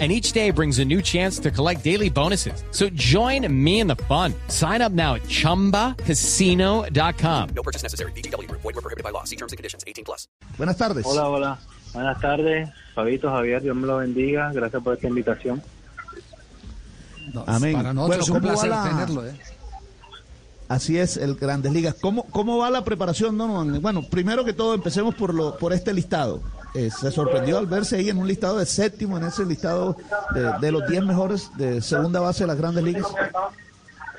and each day brings a new chance to collect daily bonuses. So join me in the fun. Sign up now at ChumbaCasino.com. No purchase necessary. BGW. Void were prohibited by law. See terms and conditions. 18 plus. Buenas tardes. Hola, hola. Buenas tardes, Fabito, Javier, Dios me lo bendiga. Gracias por esta invitación. No, Amén. Para nosotros Bueno, es un ¿cómo va placer la- tenerlo. ¿eh? Así es, el Grandes Ligas. ¿Cómo, cómo va la preparación, Donovan? Bueno, primero que todo, empecemos por lo por este listado. Eh, se sorprendió al verse ahí en un listado de séptimo, en ese listado de, los 10 mejores de segunda base de las Grandes Ligas.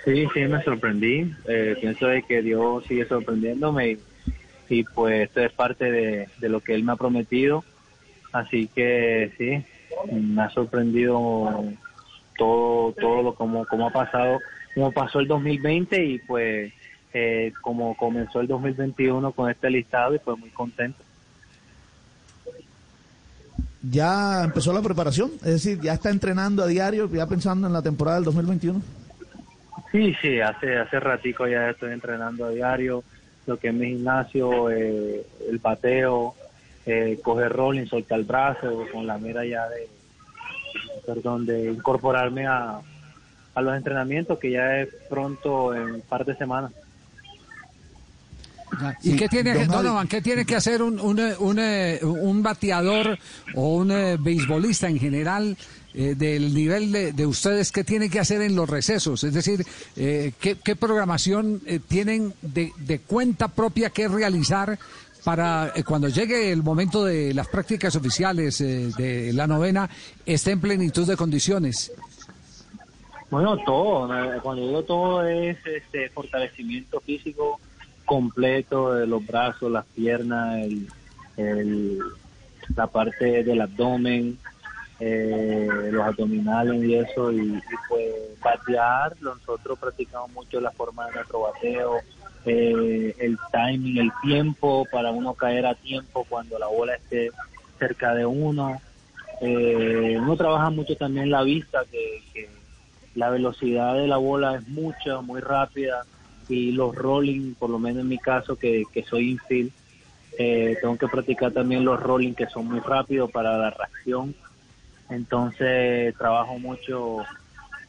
Sí, sí, me sorprendí. Eh, pienso de que Dios sigue sorprendiéndome y, y, pues esto es parte de, de lo que Él me ha prometido. Así que sí, me ha sorprendido todo, todo lo como, como ha pasado, como pasó el 2020 y pues eh, como comenzó el 2021 con este listado y pues muy contento. Ya empezó la preparación, es decir, ya está entrenando a diario, ya pensando en la temporada del 2021. Sí, sí, hace hace ratico ya estoy entrenando a diario, lo que es mi gimnasio, eh, el bateo, eh, coger rolling, soltar el brazo, con la mira ya de, perdón, de incorporarme a, a los entrenamientos que ya es pronto en un par de semanas. ¿Y Sí, qué tiene, Javi. Donovan, qué tiene que hacer un, un, eh, un, eh, un bateador o un eh, beisbolista en general eh, del nivel de, de ustedes? ¿Qué tiene que hacer en los recesos? Es decir, eh, ¿qué, qué programación eh, tienen de, de cuenta propia que realizar para eh, cuando llegue el momento de las prácticas oficiales eh, de la novena esté en plenitud de condiciones? Bueno, todo, cuando digo todo es este fortalecimiento físico completo de los brazos, las piernas, el, la parte del abdomen, eh, los abdominales y eso, y, y pues batear, nosotros practicamos mucho la forma de nuestro bateo, eh, el timing, el tiempo para uno caer a tiempo cuando la bola esté cerca de uno. Eh, uno trabaja mucho también la vista, que la velocidad de la bola es mucha, muy rápida y los rolling, por lo menos en mi caso que, que soy infield, eh, tengo que practicar también los rolling que son muy rápidos para la reacción. Entonces trabajo mucho,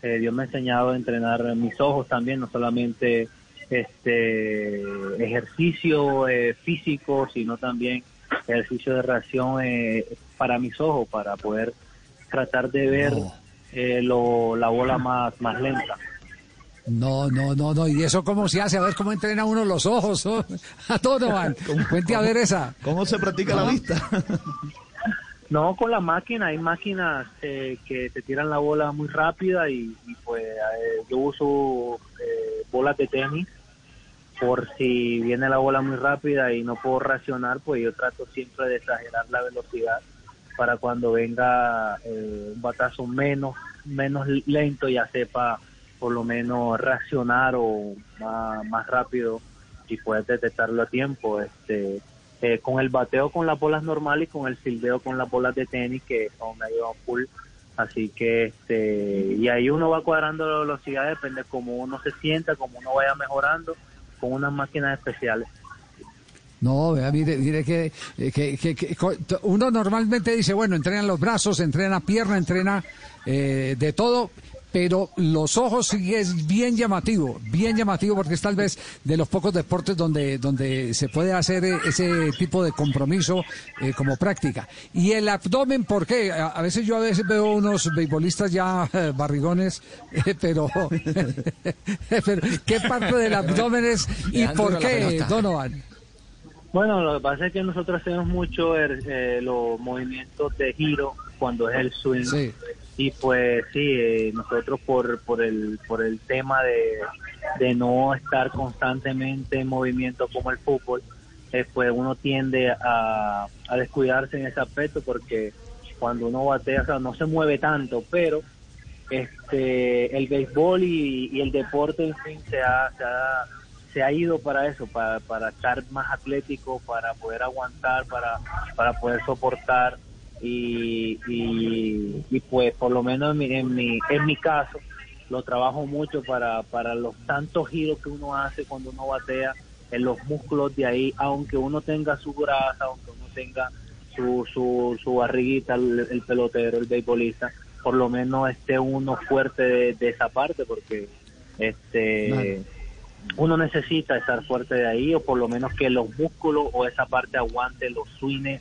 eh, Dios me ha enseñado a entrenar mis ojos también, no solamente este ejercicio eh, físico, sino también ejercicio de reacción para mis ojos, para poder tratar de ver lo- la bola más, más lenta. No, no, no, no. ¿Y eso cómo se hace? A ver cómo entrena uno los ojos. ¿no? A Donovan. Cuente a ver esa. ¿Cómo se practica la vista? No, con la máquina, hay máquinas eh, que te tiran la bola muy rápida y, y, pues eh, yo uso eh, bolas de tenis por si viene la bola muy rápida y no puedo reaccionar, pues yo trato siempre de exagerar la velocidad para cuando venga eh, un batazo menos, menos lento ya sepa por lo menos reaccionar o más, rápido y puedes detectarlo a tiempo. Este, eh, con el bateo con las bolas normales y con el fildeo con las bolas de tenis que son medio full. Así que, este, y ahí uno va cuadrando la velocidad, depende cómo uno se sienta, cómo uno vaya mejorando con unas máquinas especiales. No, vea, mire, mire que, eh, que- que- uno normalmente dice, bueno, entrena los brazos, entrena pierna, entrena eh, de todo, pero los ojos sí es bien llamativo, bien llamativo porque es tal vez de los pocos deportes donde, donde se puede hacer ese tipo de compromiso eh, como práctica. Y el abdomen, ¿por qué? A, a veces yo a veces veo unos beisbolistas ya eh, barrigones, eh, pero, pero ¿qué parte del abdomen es y Leandro por qué. Donovan? Bueno, lo que pasa es que nosotros hacemos mucho el- eh, los movimientos de giro cuando es el swing. Sí. Y pues sí, eh, nosotros por, por, el, por el tema de, de no estar constantemente en movimiento como el fútbol, eh, pues uno tiende a, a descuidarse en ese aspecto porque cuando uno batea, no se mueve tanto, pero este el béisbol y, y el deporte en fin se ha, se ha, se ha ido para eso, para, para estar más atlético, para poder aguantar, para, para poder soportar y, y, y pues por lo menos en mi, en mi, en mi caso lo trabajo mucho para, para los tantos giros que uno hace cuando uno batea en los músculos de ahí, aunque uno tenga su grasa, aunque uno tenga su, su, su barriguita, el, el pelotero, el beisbolista, por lo menos esté uno fuerte de, de esa parte, porque este uno necesita estar fuerte de ahí, o por lo menos que los músculos o esa parte aguante los swings,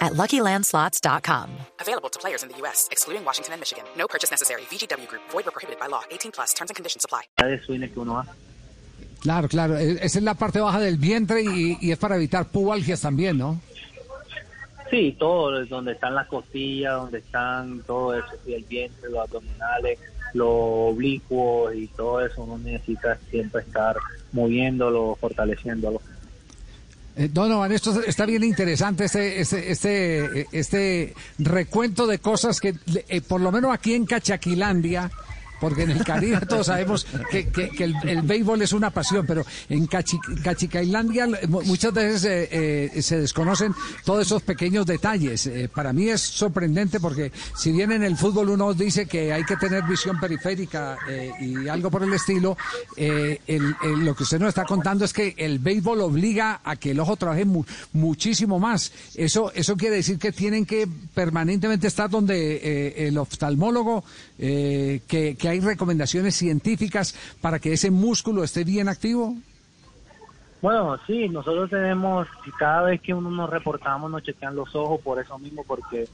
at LuckyLandSlots.com. Available to players in the U.S., excluding Washington and Michigan. No purchase necessary. VGW Group, void or prohibited by law. 18 plus terms and conditions apply. de swings que uno hace. Claro, claro. e- Esa es la parte baja del vientre y, y es para evitar pubalgias también, ¿no? Sí, todo, es donde están las costillas, donde están todo eso, sí, el vientre, los abdominales, los oblicuos y todo eso, uno necesita siempre estar moviéndolo, fortaleciéndolo. Eh, Donovan, esto está bien interesante, este, este, este, este recuento de cosas que, eh, por lo menos aquí en Cachaquilandia, porque en el Caribe todos sabemos que, que- que el, el béisbol es una pasión, pero en Cachi, Cachicailandia mu- muchas veces eh, eh, se desconocen todos esos pequeños detalles. Eh, para mí es sorprendente porque si bien en el fútbol uno dice que hay que tener visión periférica eh, y algo por el estilo, eh, el- el- lo que usted nos está contando es que el béisbol obliga a que el ojo trabaje mu- muchísimo más. Eso, eso quiere decir que tienen que permanentemente estar donde eh, el oftalmólogo, eh, que, que hay recomendaciones científicas para que ese músculo esté bien activo. Bueno, sí, nosotros tenemos, cada vez que uno nos reportamos, nos chequean los ojos por eso mismo, porque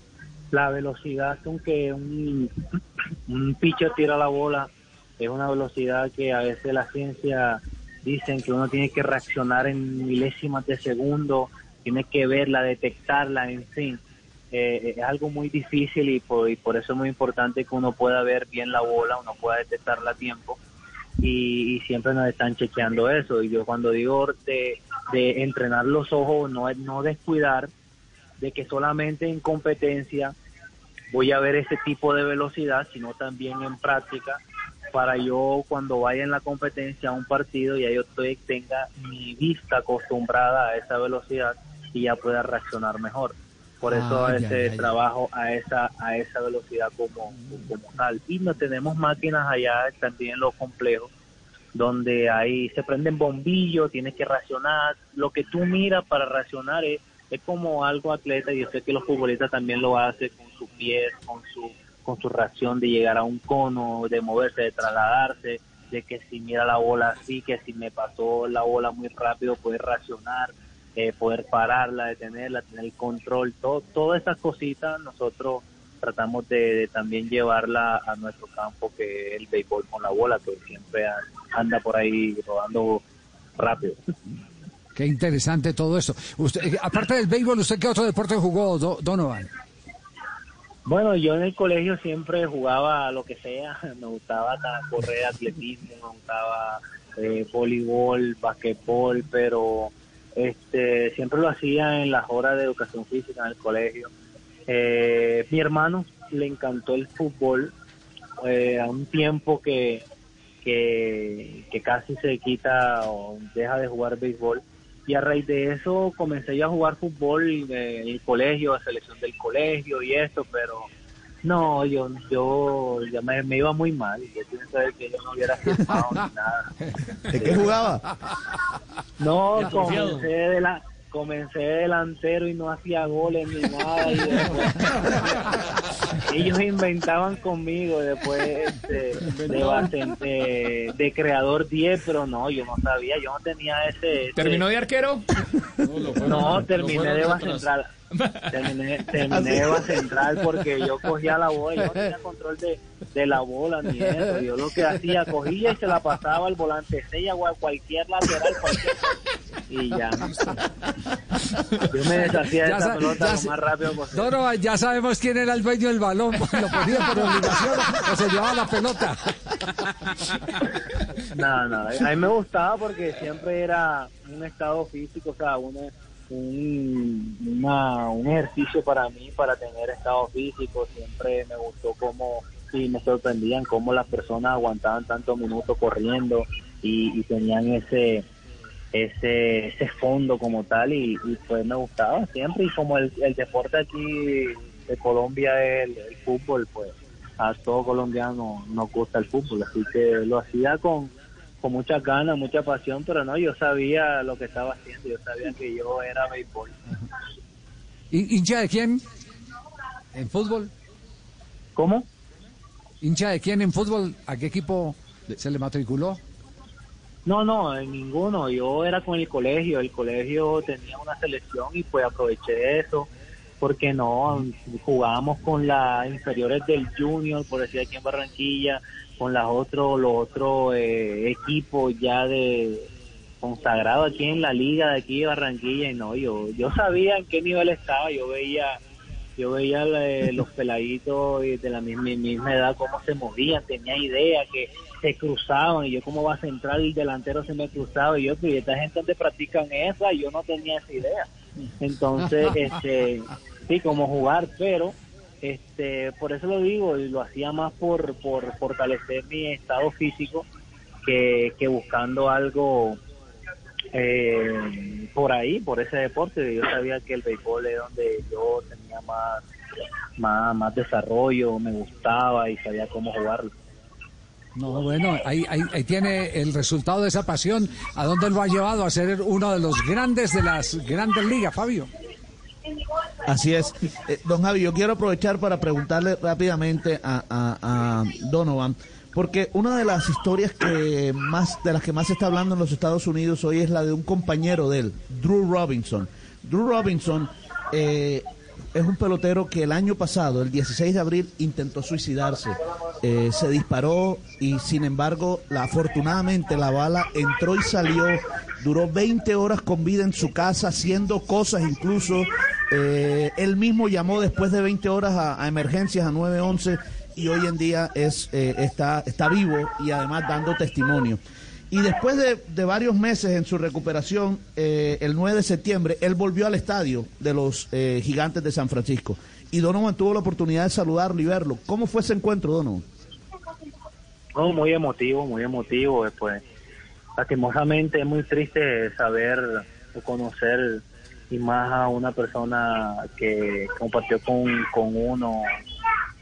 la velocidad con que un, un pitcher tira la bola es una velocidad que a veces la ciencia dicen que uno tiene que reaccionar en milésimas de segundo, tiene que verla, detectarla, en fin. Eh, es algo muy difícil y por, y por eso es muy importante que uno pueda ver bien la bola, uno pueda detectarla a tiempo y, y siempre nos están chequeando eso. Y yo cuando digo de, entrenar los ojos, no no descuidar de que solamente en competencia voy a ver ese tipo de velocidad, sino también en práctica para yo cuando vaya en la competencia a un partido ya yo estoy, tenga mi vista acostumbrada a esa velocidad y ya pueda reaccionar mejor. Por eso Ah, ese ya, ya. trabajo a esa a esa velocidad como, como tal. Y no tenemos máquinas allá también en los complejos donde ahí se prenden bombillos, tienes que racionar. Lo que tú miras para racionar es, es como algo atleta y yo sé que los futbolistas también lo hacen con sus pies, con su con su reacción de llegar a un cono, de moverse, de trasladarse, de que si mira la bola así, que si me pasó la bola muy rápido, poder racionar, eh, poder pararla, detenerla, tener el control, todo, todas esas cositas nosotros tratamos de, de también llevarla a nuestro campo, que es el béisbol con la bola, que siempre anda por ahí rodando rápido. Qué interesante todo esto. Usted, eh, aparte del béisbol, ¿usted qué otro deporte jugó, Do- Donovan? Bueno, yo en el colegio siempre jugaba lo que sea, me gustaba ta- correr atletismo, me gustaba eh, voleibol, basquetbol, pero este siempre lo hacía en las horas de educación física en el colegio. Eh, mi hermano le encantó el fútbol eh, a un tiempo que, que, que casi se quita o deja de jugar béisbol. Y a raíz de eso comencé yo a jugar fútbol en el colegio, a selección del colegio y esto, pero no, yo yo ya me, me iba muy mal. Yo pienso que yo no hubiera firmado ni nada. ¿De qué jugaba? No, comencé de la comencé de delantero y no hacía goles ni nada y después ellos inventaban conmigo después este, de, de, de creador 10 pero no yo no sabía yo no tenía ese, ese- ¿Terminó de arquero? no terminé de base central terminé, terminé de central porque yo cogía la bola yo no tenía control de, de la bola ni eso yo lo que hacía cogía y se la pasaba al volante sella o a cualquier lateral cualquier y ya. Yo me deshacía de Ya esa sa- pelota lo más rápido posible. Ya sabemos quién era el dueño del balón. ¿Lo ponía por obligación o se llevaba la pelota? No, no, a mí me gustaba porque siempre era un estado físico, o sea, una, un, una- un ejercicio para mí, para tener estado físico. Siempre me gustó cómo, sí, me sorprendían cómo las personas aguantaban tantos minutos corriendo y, y tenían ese ese ese fondo como tal y, y pues me gustaba siempre y como el, el deporte aquí de Colombia es el, el fútbol pues a todo colombiano nos gusta el fútbol así que lo hacía con con muchas ganas mucha pasión pero no yo sabía lo que estaba haciendo yo sabía que yo era béisbol ¿Hin- ¿Hincha de quién? ¿En fútbol? ¿cómo? ¿Hincha de quién en fútbol? ¿A qué equipo se le matriculó? No, no, en ninguno. Yo era con el colegio. El colegio tenía una selección y pues aproveché eso. Porque no, jugábamos con las inferiores del Junior, por decir aquí en Barranquilla, con las otros, los otros eh, equipos ya de consagrados aquí en la liga de aquí de Barranquilla. Y no, yo, yo sabía en qué nivel estaba. Yo veía yo veía los peladitos y de la misma, misma edad cómo se movían, tenía idea que se cruzaban y yo como va a centrar el delantero se me cruzaba y yo, ¿y esta gente donde practican esa, y yo no tenía esa idea. Entonces, este, sí, como jugar, pero este, por eso lo digo y lo hacía más por, por fortalecer mi estado físico que, que buscando algo eh, por ahí, por ese deporte. Yo sabía que el béisbol es donde yo tenía más, más, más desarrollo, me gustaba y sabía cómo jugarlo. No, bueno, ahí, ahí, ahí tiene el resultado de esa pasión. ¿A dónde lo ha llevado a ser uno de los grandes de las grandes ligas, Fabio? Así es. Eh, don Javi, yo quiero aprovechar para preguntarle rápidamente a, a- Donovan, porque una de las historias que más, de las que más se está hablando en los Estados Unidos hoy es la de un compañero de él, Drew Robinson. Drew Robinson eh, es un pelotero que el año pasado, el 16 de abril, intentó suicidarse. Eh, se disparó y sin embargo, la, afortunadamente la bala entró y salió. Duró 20 horas con vida en su casa, haciendo cosas incluso. Eh, él mismo llamó después de 20 horas a, emergencias a 911 y hoy en día es, eh, está, está vivo y además dando testimonio. Y después de, de varios meses en su recuperación, eh, el 9 de septiembre, él volvió al estadio de los eh, Gigantes de San Francisco. Y Donovan tuvo la oportunidad de saludarlo y verlo. ¿Cómo fue ese encuentro, Donovan? No, muy emotivo, muy emotivo. Después, lastimosamente es muy triste saber o conocer y más a una persona que compartió con, con uno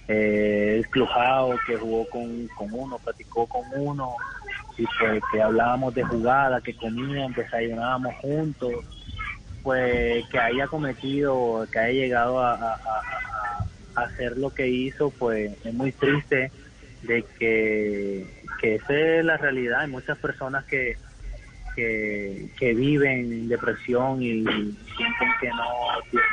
eh, el clubhouse, que jugó con, con uno, practicó con uno y pues que hablábamos de jugada, que comían, desayunábamos juntos, pues que haya cometido, que haya llegado a hacer lo que hizo, pues es muy triste de que, que esa es la realidad. Hay muchas personas que, que, que viven depresión y sienten que no tienen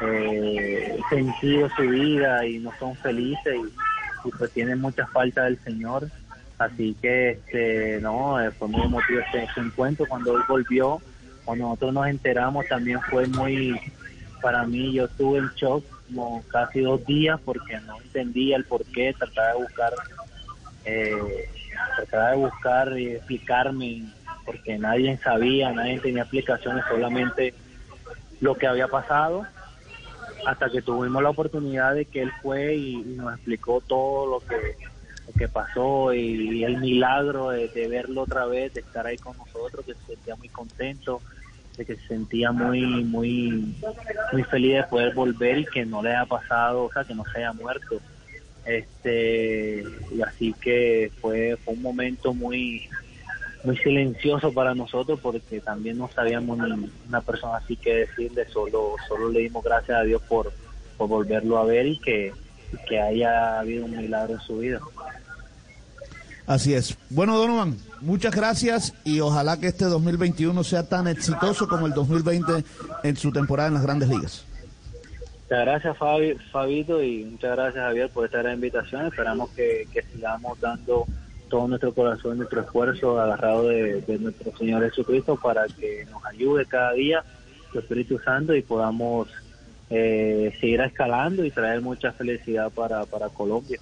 eh, sentido su vida y no son felices y, y pues tienen mucha falta del Señor. Así que este no eh, fue muy emotivo este, este encuentro cuando él volvió. Cuando nosotros nos enteramos también fue muy, para mí yo estuve en shock como casi dos días porque no entendía el por qué, trataba de buscar, eh, trataba de buscar y explicarme porque nadie sabía, nadie tenía explicaciones, solamente lo que había pasado hasta que tuvimos la oportunidad de que él fue y, y nos explicó todo lo que lo que pasó y, el milagro de, verlo otra vez, de estar ahí con nosotros, que se sentía muy contento, de que se sentía muy muy muy feliz de poder volver y que no le haya pasado, o sea, que no se haya muerto. Este y así que fue, un momento muy muy silencioso para nosotros porque también no sabíamos ni una persona así que decirle, solo solo le dimos gracias a Dios por, por volverlo a ver y que, que haya habido un milagro en su vida. Así es. Bueno, Donovan, muchas gracias y ojalá que este 2021 sea tan exitoso como el 2020 en su temporada en las grandes ligas. Muchas gracias Fabi, Fabito y muchas gracias Javier por esta gran invitación. Esperamos que, que sigamos dando todo nuestro corazón, nuestro esfuerzo agarrado de, de nuestro Señor Jesucristo para que nos ayude cada día su Espíritu Santo y podamos eh, seguir escalando y traer mucha felicidad para, para Colombia.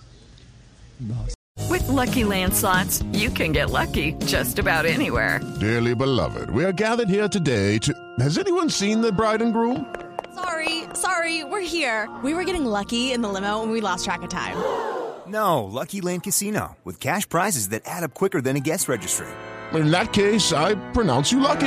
With Lucky Land slots, you can get lucky just about anywhere. Dearly beloved, we are gathered here today to. Has anyone seen the bride and groom? Sorry, sorry, we're here. We were getting lucky in the limo and we lost track of time. No, Lucky Land Casino, with cash prizes that add up quicker than a guest registry. In that case, I pronounce you lucky.